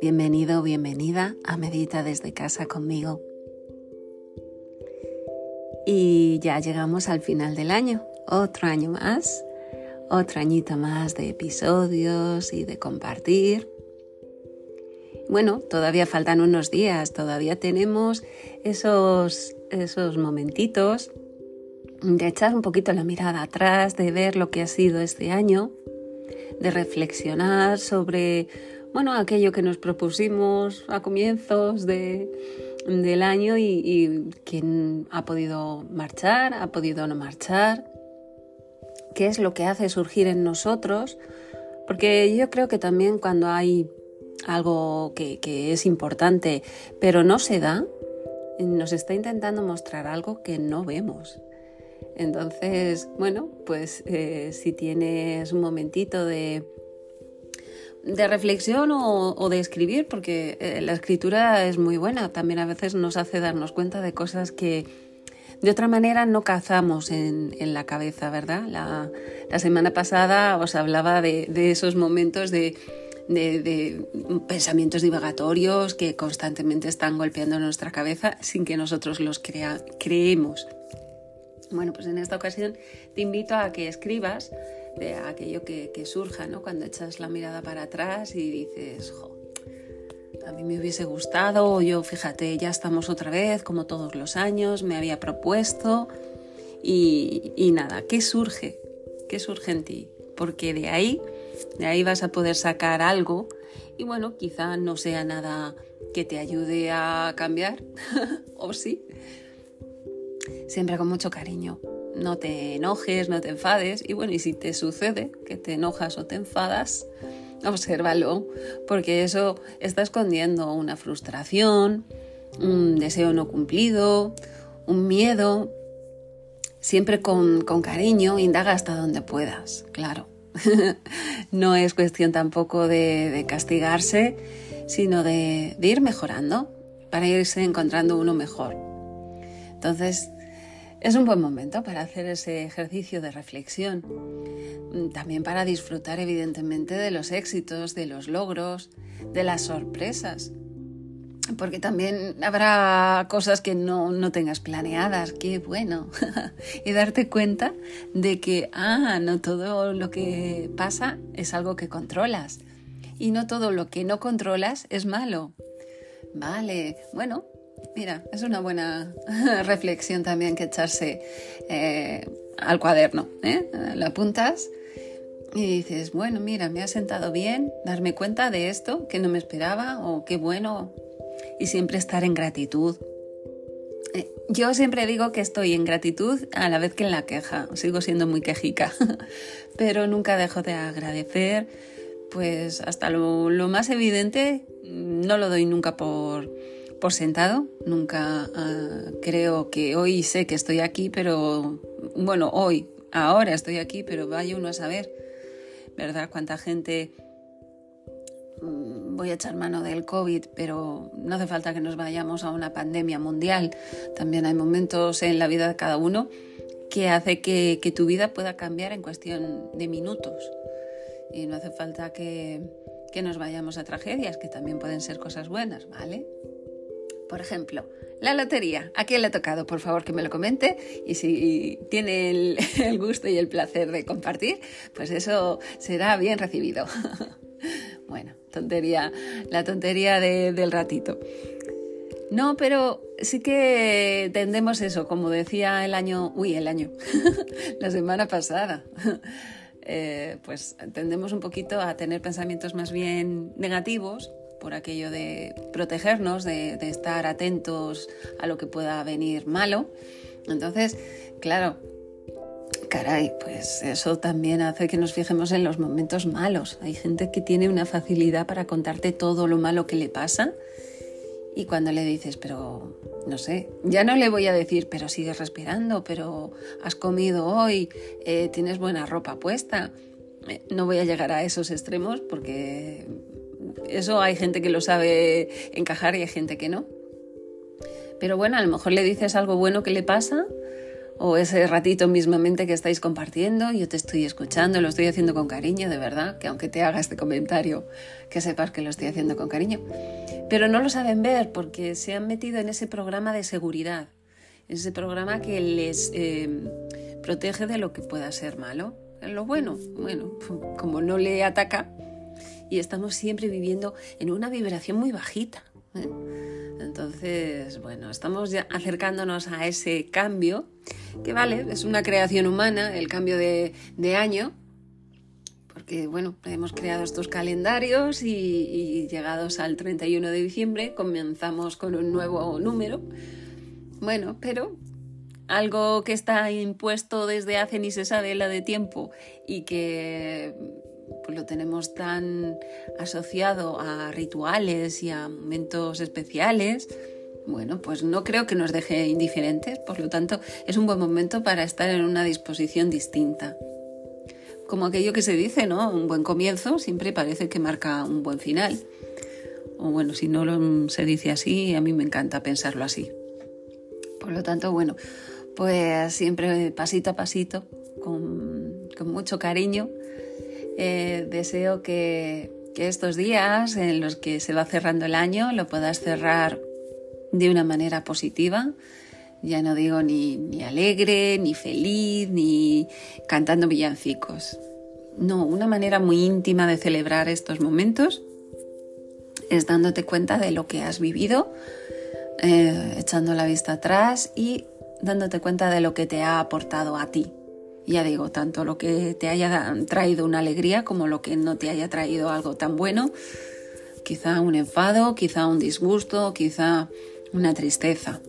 Bienvenido bienvenida a Medita desde casa conmigo. Y ya llegamos al final del año, otro año más, otro añito más de episodios y de compartir. Bueno, todavía faltan unos días, todavía tenemos esos, esos momentitos de echar un poquito la mirada atrás, de ver lo que ha sido este año, de reflexionar sobre bueno, aquello que nos propusimos a comienzos de, del año y, y quién ha podido marchar, ha podido no marchar, qué es lo que hace surgir en nosotros, porque yo creo que también cuando hay algo que, es importante pero no se da, nos está intentando mostrar algo que no vemos. Entonces, bueno, pues eh, si tienes un momentito de, de reflexión o, de escribir, porque eh, la escritura es muy buena, también a veces nos hace darnos cuenta de cosas que de otra manera no cazamos en, la cabeza, ¿verdad? La, semana pasada os hablaba de esos momentos de de, pensamientos divagatorios que constantemente están golpeando nuestra cabeza sin que nosotros los creemos. Bueno, pues en esta ocasión te invito a que escribas aquello que, surja, ¿no? Cuando echas la mirada para atrás y dices, a mí me hubiese gustado, yo, fíjate, ya estamos otra vez, como todos los años, me había propuesto, y, y nada, ¿qué surge? ¿Qué surge en ti? Porque de ahí de ahí vas a poder sacar algo y bueno, quizá no sea nada que te ayude a cambiar, o sí. Siempre con mucho cariño. No te enojes, no te enfades y bueno, y si te sucede que te enojas o te enfadas, obsérvalo, porque eso está escondiendo una frustración, un deseo no cumplido, un miedo. Siempre con, con cariño, indaga hasta donde puedas, claro. no es cuestión tampoco de, castigarse, sino de, ir mejorando para irse encontrando uno mejor. Entonces, es un buen momento para hacer ese ejercicio de reflexión. También para disfrutar evidentemente de los éxitos, de los logros, de las sorpresas porque también habrá cosas que no, tengas planeadas, qué bueno. y darte cuenta de que, ah, no todo lo que pasa es algo que controlas. Y no todo lo que no controlas es malo. Vale, bueno, mira, es una buena reflexión también que echarse eh, al cuaderno. ¿eh? Lo apuntas y dices, bueno, mira, me ha sentado bien darme cuenta de esto que no me esperaba o qué bueno y siempre estar en gratitud. Eh, yo siempre digo que estoy en gratitud a la vez que en la queja, sigo siendo muy quejica, pero nunca dejo de agradecer, pues hasta lo, más evidente no lo doy nunca por, por sentado, nunca ah, creo que hoy sé que estoy aquí, pero bueno, hoy, ahora estoy aquí, pero vaya uno a saber, ¿verdad? Cuánta gente Mm, voy a echar mano del COVID, pero no hace falta que nos vayamos a una pandemia mundial. También hay momentos en la vida de cada uno que hace que, tu vida pueda cambiar en cuestión de minutos. Y no hace falta que, que nos vayamos a tragedias, que también pueden ser cosas buenas, ¿vale? Por ejemplo, la lotería. ¿A quién le ha tocado? Por favor, que me lo comente. Y si tiene el, gusto y el placer de compartir, pues eso será bien recibido. bueno, tontería, la tontería del ratito. No, pero sí que tendemos eso, como decía el año, uy, el año, la semana pasada. Eh, pues tendemos un poquito a tener pensamientos más bien negativos por aquello de protegernos, de, estar atentos a lo que pueda venir malo. Entonces, claro, Caray, pues eso también hace que nos fijemos en los momentos malos. Hay gente que tiene una facilidad para contarte todo lo malo que le pasa y cuando le dices, pero no sé, ya no le voy a decir, pero sigues respirando, pero has comido hoy, eh, tienes buena ropa puesta. Eh, no voy a llegar a esos extremos porque eso hay gente que lo sabe encajar y hay gente que no. Pero bueno, a lo mejor le dices algo bueno que le pasa o ese ratito mismamente que estáis compartiendo, yo te estoy escuchando, lo estoy haciendo con cariño, de verdad, que aunque te haga este comentario, que sepas que lo estoy haciendo con cariño. Pero no lo saben ver porque se han metido en ese programa de seguridad, ese programa que les eh, protege de lo que pueda ser malo. Lo bueno, bueno, como no le ataca y estamos siempre viviendo en una vibración muy bajita. ¿eh? Entonces, bueno, estamos acercándonos a ese cambio, que vale, es una creación humana, el cambio de, año, porque bueno, hemos creado estos calendarios y, y, llegados al 31 de diciembre comenzamos con un nuevo número. Bueno, pero algo que está impuesto desde hace ni se sabe la de tiempo y que pues lo tenemos tan asociado a rituales y a momentos especiales, bueno, pues no creo que nos deje indiferentes, por lo tanto es un buen momento para estar en una disposición distinta. Como aquello que se dice, ¿no? Un buen comienzo siempre parece que marca un buen final. O bueno, si no lo, se dice así, a mí me encanta pensarlo así. Por lo tanto, bueno, pues siempre pasito a pasito, con mucho cariño, eh, deseo que, estos días en los que se va cerrando el año lo puedas cerrar de una manera positiva. Ya no digo ni, alegre, ni feliz, ni cantando villancicos. No, una manera muy íntima de celebrar estos momentos es dándote cuenta de lo que has vivido, eh, echando la vista atrás y dándote cuenta de lo que te ha aportado a ti, ya digo, tanto lo que te haya traído una alegría como lo que no te haya traído algo tan bueno, quizá un enfado, quizá un disgusto, quizá una tristeza.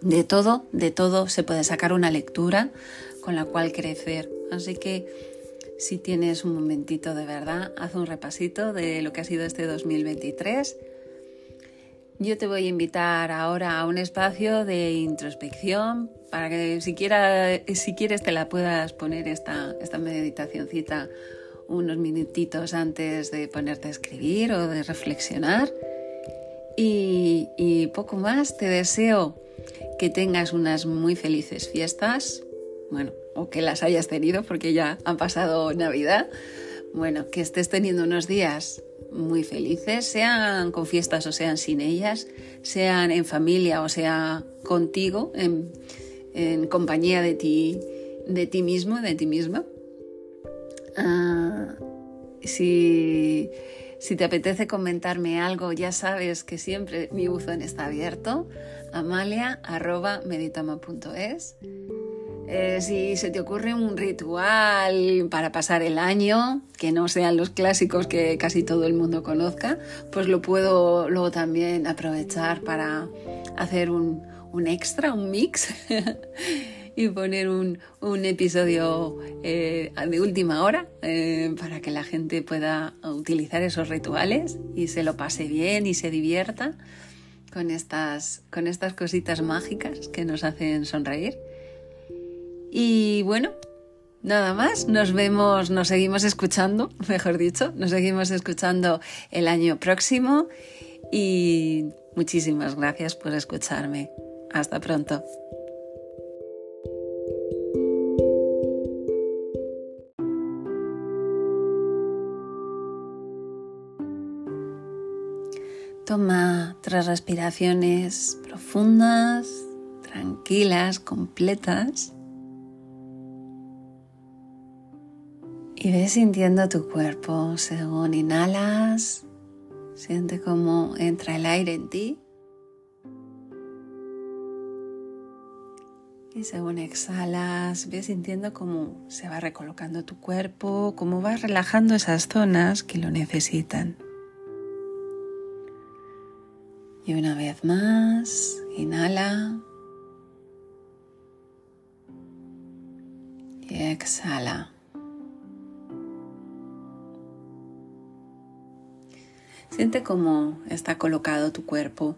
De todo, de todo se puede sacar una lectura con la cual crecer. Así que si tienes un momentito de verdad, haz un repasito de lo que ha sido este 2023 yo te voy a invitar ahora a un espacio de introspección para que si, quieres te la puedas poner esta, esta meditacioncita unos minutitos antes de ponerte a escribir o de reflexionar. Y, y poco más, te deseo que tengas unas muy felices fiestas, bueno, o que las hayas tenido porque ya han pasado Navidad. Bueno, que estés teniendo unos días muy felices, sean con fiestas o sean sin ellas, sean en familia o sea contigo, en, compañía de ti, de ti mismo, de ti misma. Ah, si, te apetece comentarme algo, ya sabes que siempre mi buzón está abierto, amalia.meditama.es. Eh, si se te ocurre un ritual para pasar el año, que no sean los clásicos que casi todo el mundo conozca, pues lo puedo luego también aprovechar para hacer un, extra, un mix y poner un, episodio eh, de última hora eh, para que la gente pueda utilizar esos rituales y se lo pase bien y se divierta con estas, con estas cositas mágicas que nos hacen sonreír. Y bueno, nada más, nos vemos, nos seguimos escuchando, mejor dicho, nos seguimos escuchando el año próximo y muchísimas gracias por escucharme. Hasta pronto. Toma tres respiraciones profundas, tranquilas, completas. Y ves sintiendo tu cuerpo según inhalas, siente cómo entra el aire en ti. Y según exhalas, ves sintiendo cómo se va recolocando tu cuerpo, cómo vas relajando esas zonas que lo necesitan. Y una vez más, inhala. Y exhala. Siente cómo está colocado tu cuerpo.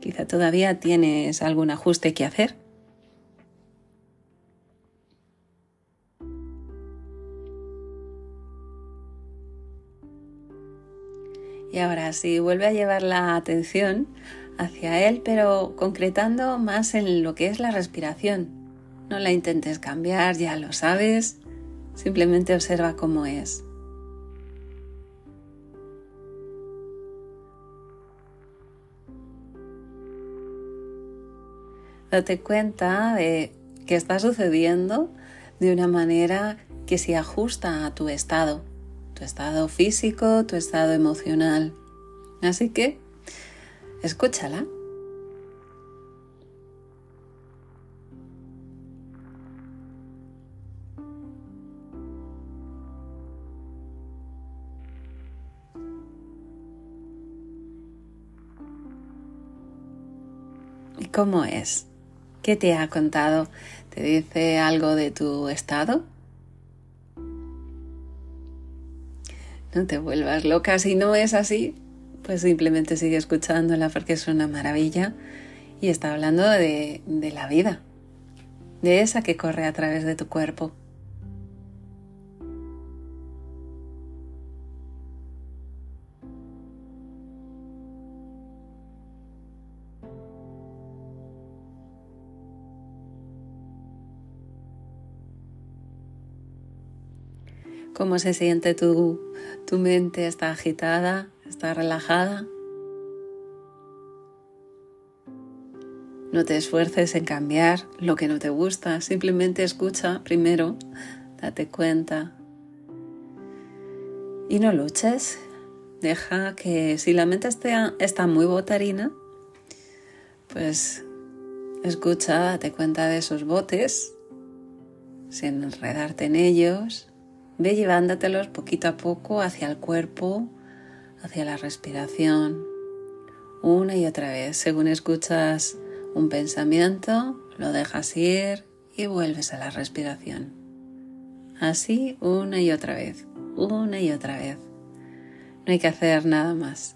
Quizá todavía tienes algún ajuste que hacer. Y ahora sí, vuelve a llevar la atención hacia él, pero concretando más en lo que es la respiración. No la intentes cambiar, ya lo sabes, simplemente observa cómo es. Date cuenta de que está sucediendo de una manera que se ajusta a tu estado, tu estado físico, tu estado emocional. Así que escúchala. ¿Y cómo es? ¿Qué te ha contado? ¿Te dice algo de tu estado? No te vuelvas loca si no es así pues simplemente sigue escuchándola porque es una maravilla y está hablando de, de la vida, de esa que corre a través de tu cuerpo. ¿Cómo se siente tu, tu mente? ¿Está agitada? está relajada. No te esfuerces en cambiar lo que no te gusta, simplemente escucha primero, date cuenta y no luches. Deja que si la mente está, está muy botarina, pues escucha, date cuenta de esos botes, sin enredarte en ellos, ve llevándotelos poquito a poco hacia el cuerpo, hacia la respiración una y otra vez. Según escuchas un pensamiento, lo dejas ir y vuelves a la respiración. Así una y otra vez, una y otra vez. No hay que hacer nada más.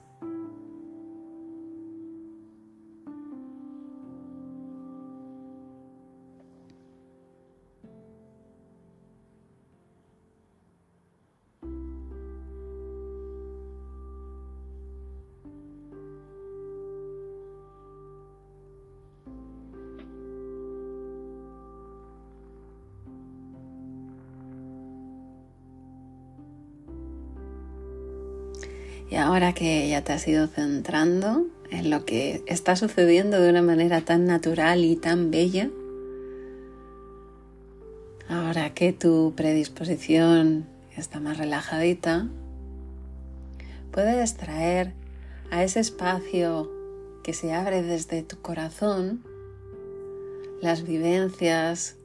Y ahora que ya te has ido centrando en lo que está sucediendo de una manera tan natural y tan bella, ahora que tu predisposición está más relajadita, puedes traer a ese espacio que se abre desde tu corazón las vivencias,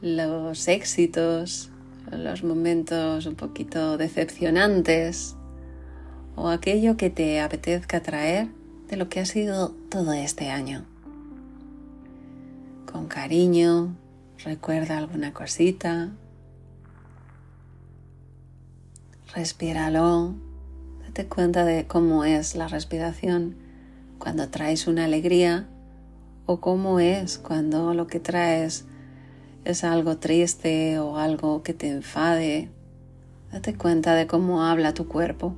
los éxitos, los momentos un poquito decepcionantes o aquello que te apetezca traer de lo que ha sido todo este año. Con cariño, recuerda alguna cosita, respíralo, date cuenta de cómo es la respiración cuando traes una alegría o cómo es cuando lo que traes es algo triste o algo que te enfade. Date cuenta de cómo habla tu cuerpo.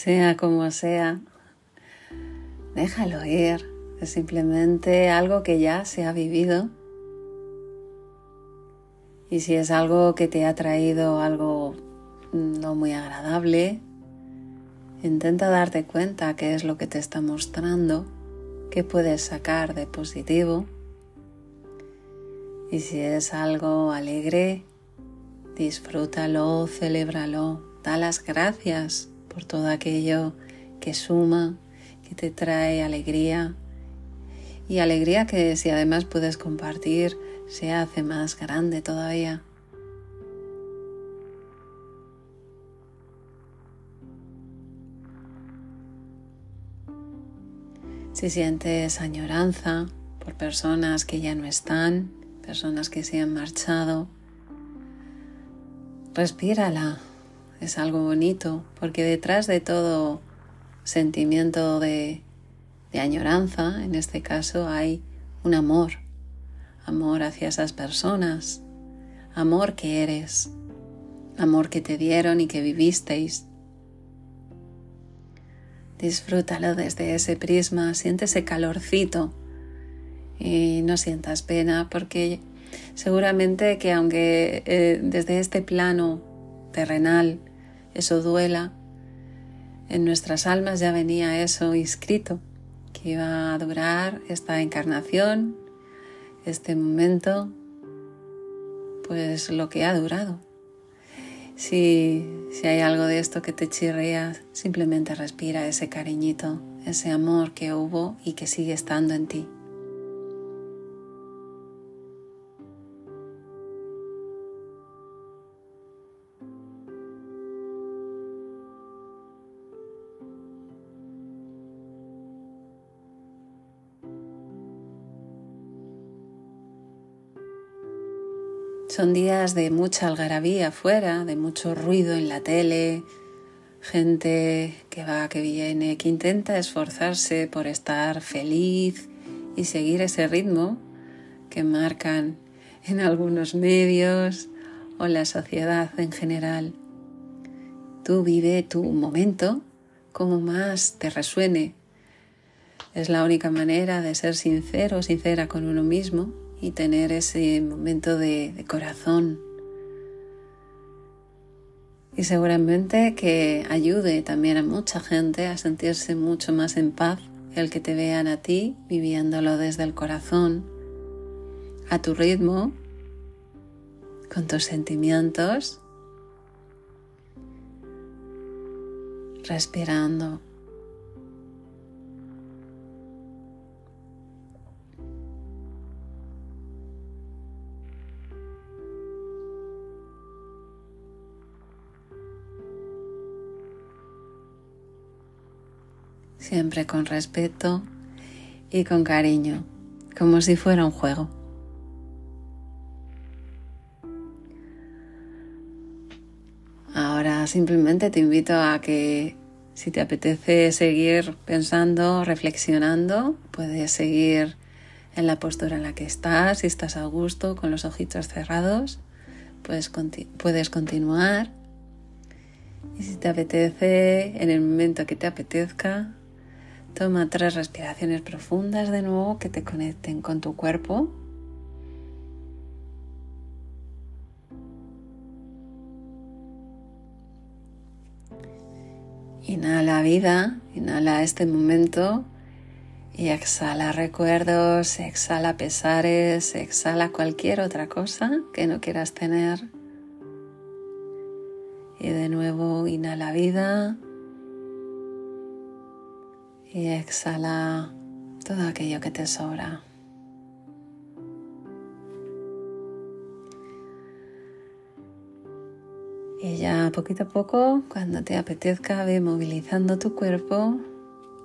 Sea como sea, déjalo ir, Es simplemente algo que ya se ha vivido. Y si es algo que te ha traído algo no muy agradable, intenta darte cuenta qué es lo que te está mostrando, qué puedes sacar de positivo. Y si es algo alegre, disfrútalo, celébralo, da las gracias por todo aquello que suma, que te trae alegría. Y alegría que si además puedes compartir, se hace más grande todavía. Si sientes añoranza por personas que ya no están, personas que se han marchado, respírala. Es algo bonito porque detrás de todo sentimiento de, añoranza, en este caso, hay un amor. Amor hacia esas personas. Amor que eres. Amor que te dieron y que vivisteis Disfrútalo desde ese prisma, siente ese calorcito y no sientas pena porque seguramente que aunque eh, desde este plano terrenal eso duela, en nuestras almas ya venía eso inscrito, que iba a durar esta encarnación, este momento, pues lo que ha durado. Si, hay algo de esto que te chirría, simplemente respira ese cariñito, ese amor que hubo y que sigue estando en ti. Son días de mucha algarabía afuera, de mucho ruido en la tele, gente que va, que viene, que intenta esforzarse por estar feliz y seguir ese ritmo que marcan en algunos medios o la sociedad en general. Tú vive tu momento como más te resuene. Es la única manera de ser sincero, sincera con uno mismo y tener ese momento de, corazón. Y seguramente que ayude también a mucha gente a sentirse mucho más en paz el que te vean a ti viviéndolo desde el corazón, a tu ritmo, con tus sentimientos, respirando. Siempre con respeto y con cariño, como si fuera un juego. Ahora simplemente te invito a que si te apetece seguir pensando, reflexionando, puedes seguir en la postura en la que estás, si estás a gusto, con los ojitos cerrados, puedes, puedes continuar. Y si te apetece, en el momento que te apetezca, Toma tres respiraciones profundas de nuevo que te conecten con tu cuerpo. Inhala vida, inhala este momento y exhala recuerdos, exhala pesares, exhala cualquier otra cosa que no quieras tener. Y de nuevo inhala vida y exhala todo aquello que te sobra. Y ya poquito a poco, cuando te apetezca, ve movilizando tu cuerpo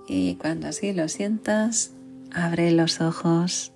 y cuando así lo sientas, abre los ojos.